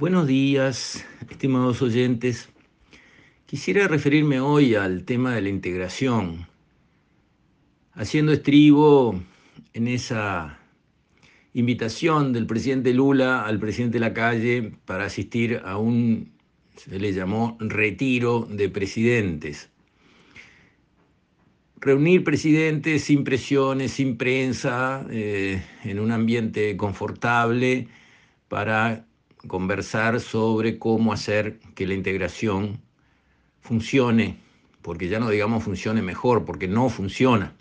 Buenos días, estimados oyentes. Quisiera referirme hoy al tema de la integración, haciendo estribo en esa invitación del presidente Lula al presidente Lacalle para asistir a un, se le llamó, retiro de presidentes. Reunir presidentes sin presiones, sin prensa, eh, en un ambiente confortable para conversar sobre cómo hacer que la integración funcione, porque ya no digamos funcione mejor, porque no funciona.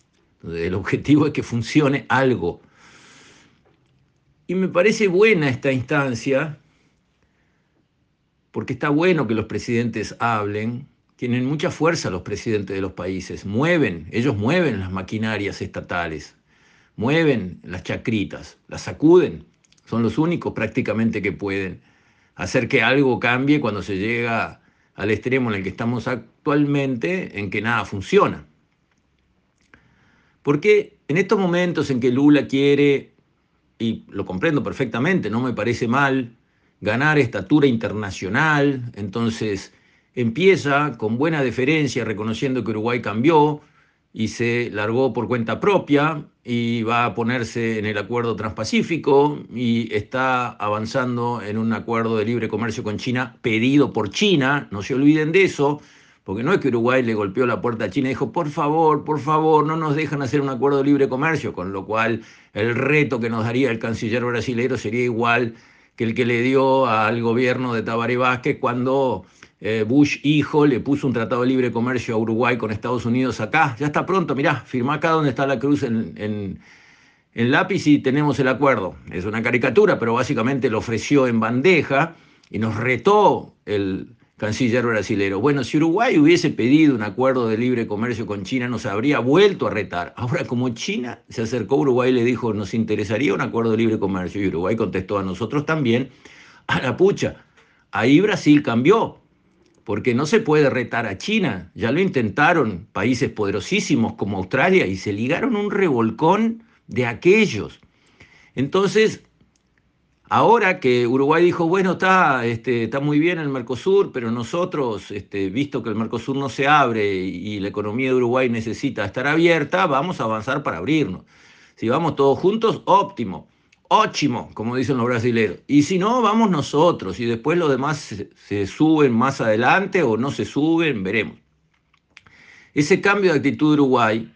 El objetivo es que funcione algo. Y me parece buena esta instancia, porque está bueno que los presidentes hablen, tienen mucha fuerza los presidentes de los países, mueven, ellos mueven las maquinarias estatales, mueven las chacritas, las sacuden, son los únicos prácticamente que pueden hacer que algo cambie cuando se llega al extremo en el que estamos actualmente, en que nada funciona. Porque en estos momentos en que Lula quiere, y lo comprendo perfectamente, no me parece mal, ganar estatura internacional, entonces empieza con buena deferencia reconociendo que Uruguay cambió, y se largó por cuenta propia y va a ponerse en el acuerdo transpacífico y está avanzando en un acuerdo de libre comercio con China pedido por China, no se olviden de eso, porque no es que Uruguay le golpeó la puerta a China y dijo, por favor, por favor, no nos dejan hacer un acuerdo de libre comercio, con lo cual el reto que nos daría el canciller brasileño sería igual que el que le dio al gobierno de Tabaré Vázquez cuando eh, Bush hijo le puso un tratado de libre comercio a Uruguay con Estados Unidos acá. Ya está pronto, mirá, firma acá donde está la cruz en, en, lápiz y tenemos el acuerdo. Es una caricatura, pero básicamente lo ofreció en bandeja y nos retó el canciller brasilero. Bueno, si Uruguay hubiese pedido un acuerdo de libre comercio con China, nos habría vuelto a retar. Ahora, como China se acercó a Uruguay y le dijo, nos interesaría un acuerdo de libre comercio, y Uruguay contestó a nosotros también, a la pucha. Ahí Brasil cambió porque no se puede retar a China. Ya lo intentaron países poderosísimos como Australia y se ligaron un revolcón de aquellos. Entonces, ahora que Uruguay dijo, bueno, está, este, está muy bien el Mercosur, pero nosotros, este, visto que el Mercosur no se abre y la economía de Uruguay necesita estar abierta, vamos a avanzar para abrirnos. Si vamos todos juntos, óptimo óchimo, como dicen los brasileños. Y si no, vamos nosotros y después los demás se, suben más adelante o no se suben, veremos. Ese cambio de actitud de Uruguay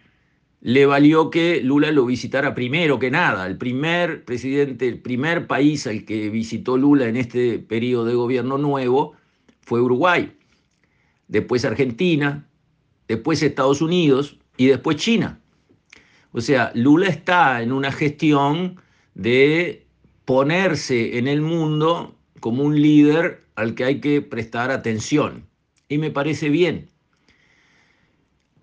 le valió que Lula lo visitara primero que nada. El primer presidente, el primer país al que visitó Lula en este periodo de gobierno nuevo fue Uruguay. Después Argentina, después Estados Unidos y después China. O sea, Lula está en una gestión de ponerse en el mundo como un líder al que hay que prestar atención. Y me parece bien.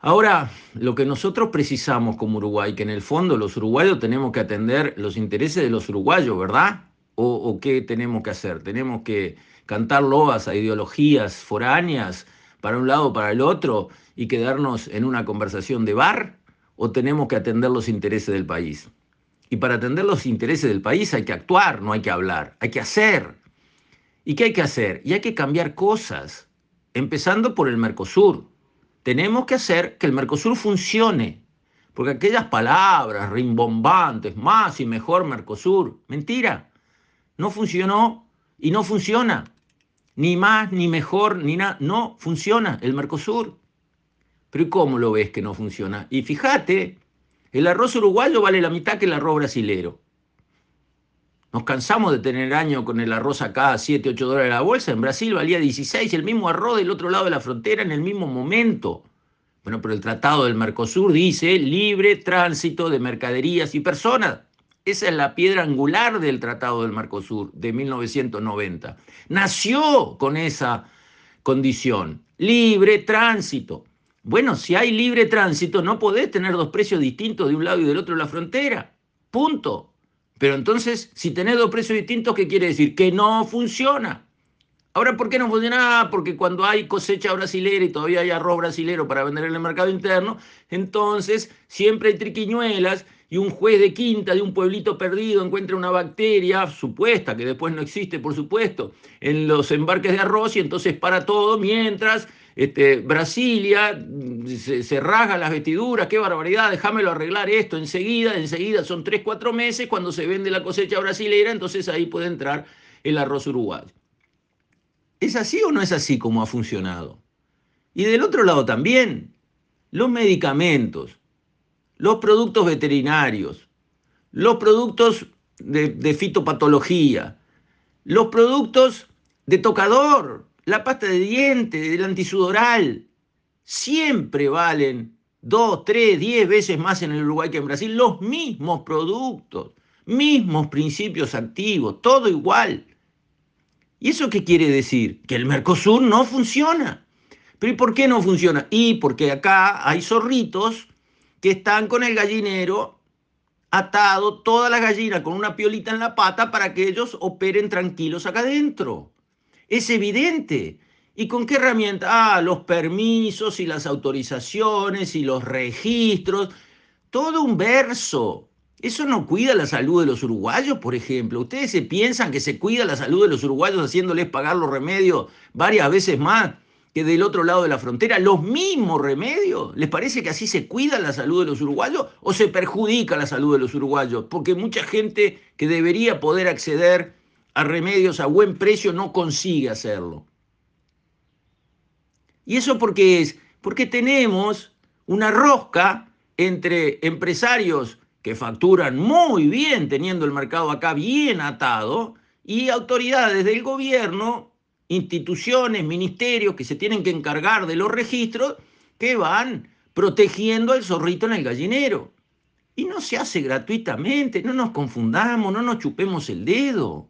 Ahora, lo que nosotros precisamos como Uruguay, que en el fondo los uruguayos tenemos que atender los intereses de los uruguayos, ¿verdad? ¿O, qué tenemos que hacer? ¿Tenemos que cantar loas a ideologías foráneas para un lado o para el otro y quedarnos en una conversación de bar? ¿O tenemos que atender los intereses del país? Y para atender los intereses del país hay que actuar, no hay que hablar, hay que hacer. ¿Y qué hay que hacer? Y hay que cambiar cosas, empezando por el Mercosur. Tenemos que hacer que el Mercosur funcione, porque aquellas palabras rimbombantes, más y mejor Mercosur, mentira, no funcionó y no funciona. Ni más, ni mejor, ni nada, no funciona el Mercosur. Pero ¿y cómo lo ves que no funciona? Y fíjate, el arroz uruguayo vale la mitad que el arroz brasilero. Nos cansamos de tener año con el arroz acá a 7, 8 dólares la bolsa. En Brasil valía 16, el mismo arroz del otro lado de la frontera en el mismo momento. Bueno, pero el Tratado del Mercosur dice libre tránsito de mercaderías y personas. Esa es la piedra angular del Tratado del Mercosur de 1990. Nació con esa condición, libre tránsito. Bueno, si hay libre tránsito, no podés tener dos precios distintos de un lado y del otro de la frontera. Punto. Pero entonces, si tenés dos precios distintos, ¿qué quiere decir? Que no funciona. Ahora, ¿por qué no funciona? Porque cuando hay cosecha brasilera y todavía hay arroz brasilero para vender en el mercado interno, entonces siempre hay triquiñuelas y un juez de quinta de un pueblito perdido encuentra una bacteria supuesta, que después no existe, por supuesto, en los embarques de arroz y entonces para todo, mientras este, Brasilia mm, se, se, rasga las vestiduras, qué barbaridad, déjamelo arreglar esto enseguida, enseguida son tres, cuatro meses, cuando se vende la cosecha brasilera, entonces ahí puede entrar el arroz uruguayo. ¿Es así o no es así como ha funcionado? Y del otro lado también, los medicamentos, los productos veterinarios, los productos de fitopatología, los productos de tocador, la pasta de diente, el antisudoral, siempre valen dos, tres, diez veces más en el Uruguay que en Brasil, los mismos productos, mismos principios activos, todo igual. ¿Y eso qué quiere decir? Que el Mercosur no funciona. ¿Pero y por qué no funciona? Y porque acá hay zorritos que están con el gallinero atado toda la gallina con una piolita en la pata para que ellos operen tranquilos acá adentro. Es evidente. ¿Y con qué herramienta? Ah, los permisos y las autorizaciones y los registros. Todo un verso. ¿Eso no cuida la salud de los uruguayos, por ejemplo? ¿Ustedes se piensan que se cuida la salud de los uruguayos haciéndoles pagar los remedios varias veces más? que del otro lado de la frontera, los mismos remedios. ¿Les parece que así se cuida la salud de los uruguayos o se perjudica la salud de los uruguayos? Porque mucha gente que debería poder acceder a remedios a buen precio no consigue hacerlo. ¿Y eso por qué es? Porque tenemos una rosca entre empresarios que facturan muy bien teniendo el mercado acá bien atado y autoridades del gobierno instituciones, ministerios que se tienen que encargar de los registros que van protegiendo al zorrito en el gallinero. Y no se hace gratuitamente, no nos confundamos, no nos chupemos el dedo.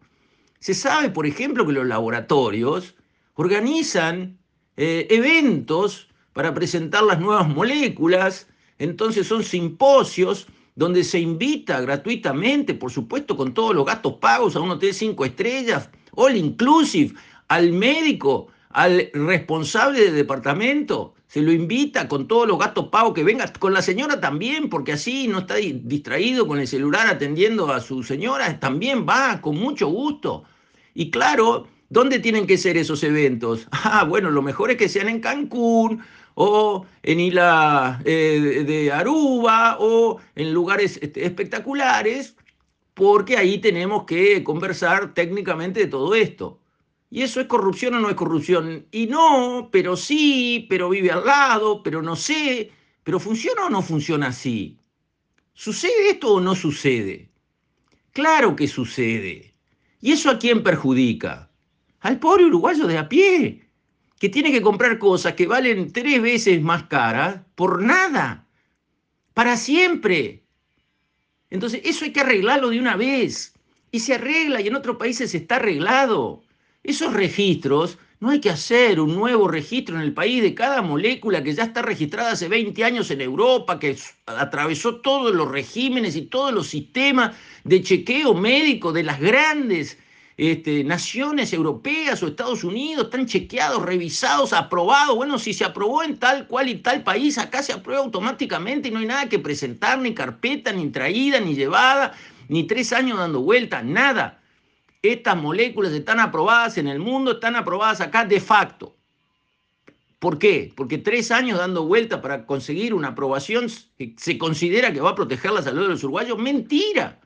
Se sabe, por ejemplo, que los laboratorios organizan eh, eventos para presentar las nuevas moléculas, entonces son simposios donde se invita gratuitamente, por supuesto, con todos los gastos pagos a un hotel cinco estrellas, all inclusive, al médico, al responsable del departamento, se lo invita con todos los gastos pagos que venga, con la señora también, porque así no está distraído con el celular atendiendo a su señora, también va con mucho gusto. Y claro, ¿dónde tienen que ser esos eventos? Ah, bueno, lo mejor es que sean en Cancún o en Isla eh, de Aruba o en lugares este, espectaculares, porque ahí tenemos que conversar técnicamente de todo esto. ¿Y eso es corrupción o no es corrupción? Y no, pero sí, pero vive al lado, pero no sé, pero ¿funciona o no funciona así? ¿Sucede esto o no sucede? Claro que sucede. ¿Y eso a quién perjudica? Al pobre uruguayo de a pie, que tiene que comprar cosas que valen tres veces más caras por nada, para siempre. Entonces, eso hay que arreglarlo de una vez. Y se arregla y en otros países está arreglado. Esos registros, no hay que hacer un nuevo registro en el país de cada molécula que ya está registrada hace 20 años en Europa, que atravesó todos los regímenes y todos los sistemas de chequeo médico de las grandes este, naciones europeas o Estados Unidos, están chequeados, revisados, aprobados. Bueno, si se aprobó en tal cual y tal país, acá se aprueba automáticamente y no hay nada que presentar, ni carpeta, ni traída, ni llevada, ni tres años dando vuelta, nada. Estas moléculas están aprobadas en el mundo, están aprobadas acá de facto. ¿Por qué? Porque tres años dando vuelta para conseguir una aprobación se considera que va a proteger la salud de los uruguayos. Mentira.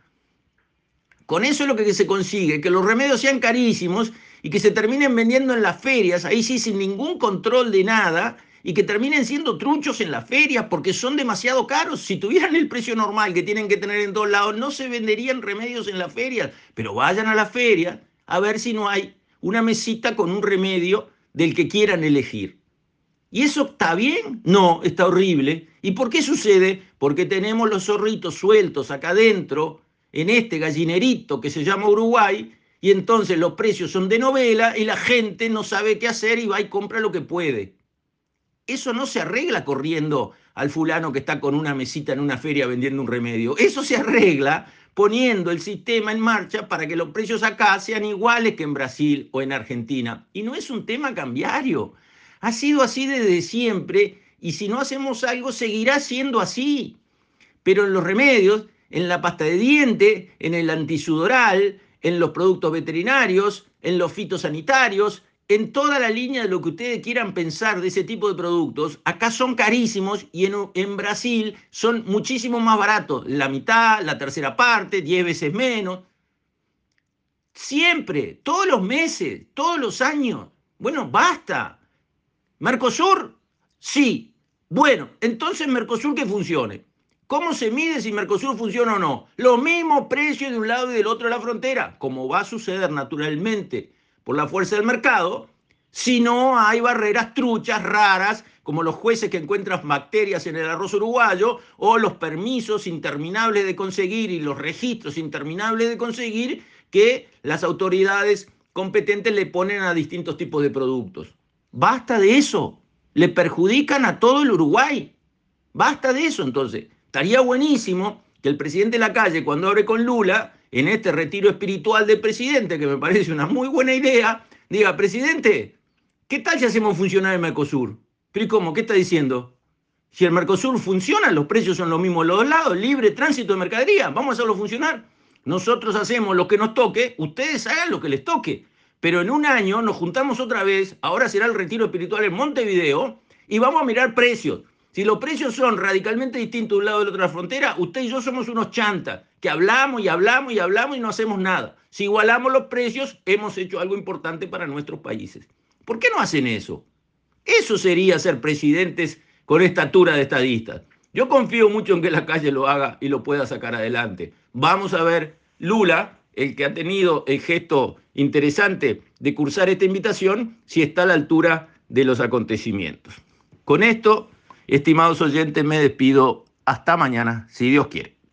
Con eso es lo que se consigue, que los remedios sean carísimos y que se terminen vendiendo en las ferias, ahí sí sin ningún control de nada, y que terminen siendo truchos en las ferias porque son demasiado caros. Si tuvieran el precio normal que tienen que tener en todos lados, no se venderían remedios en las ferias. Pero vayan a la feria a ver si no hay una mesita con un remedio del que quieran elegir. ¿Y eso está bien? No, está horrible. ¿Y por qué sucede? Porque tenemos los zorritos sueltos acá adentro, en este gallinerito que se llama Uruguay, y entonces los precios son de novela y la gente no sabe qué hacer y va y compra lo que puede. Eso no se arregla corriendo al fulano que está con una mesita en una feria vendiendo un remedio. Eso se arregla poniendo el sistema en marcha para que los precios acá sean iguales que en Brasil o en Argentina. Y no es un tema cambiario. Ha sido así desde siempre y si no hacemos algo seguirá siendo así. Pero en los remedios en la pasta de diente, en el antisudoral, en los productos veterinarios, en los fitosanitarios, en toda la línea de lo que ustedes quieran pensar de ese tipo de productos, acá son carísimos y en, Brasil son muchísimo más baratos, la mitad, la tercera parte, 10 veces menos. Siempre, todos los meses, todos los años. Bueno, basta. Mercosur, sí. Bueno, entonces Mercosur que funcione. ¿Cómo se mide si Mercosur funciona o no? Los mismos precios de un lado y del otro de la frontera, como va a suceder naturalmente por la fuerza del mercado, si no hay barreras truchas, raras, como los jueces que encuentran bacterias en el arroz uruguayo, o los permisos interminables de conseguir y los registros interminables de conseguir que las autoridades competentes le ponen a distintos tipos de productos. Basta de eso. Le perjudican a todo el Uruguay. Basta de eso entonces. Estaría buenísimo que el presidente de la calle, cuando abre con Lula, en este retiro espiritual del presidente, que me parece una muy buena idea, diga, presidente, ¿qué tal si hacemos funcionar el Mercosur? ¿Pero cómo? ¿Qué está diciendo? Si el Mercosur funciona, los precios son los mismos los dos lados, libre tránsito de mercadería, vamos a hacerlo funcionar. Nosotros hacemos lo que nos toque, ustedes hagan lo que les toque. Pero en un año nos juntamos otra vez, ahora será el retiro espiritual en Montevideo, y vamos a mirar precios. Si los precios son radicalmente distintos de un lado de la frontera, usted y yo somos unos chantas, que hablamos y hablamos y hablamos y no hacemos nada. Si igualamos los precios, hemos hecho algo importante para nuestros países. ¿Por qué no hacen eso? Eso sería ser presidentes con estatura de estadistas. Yo confío mucho en que la calle lo haga y lo pueda sacar adelante. Vamos a ver Lula, el que ha tenido el gesto interesante de cursar esta invitación, si está a la altura de los acontecimientos. Con esto Estimados oyentes, me despido. Hasta mañana, si Dios quiere.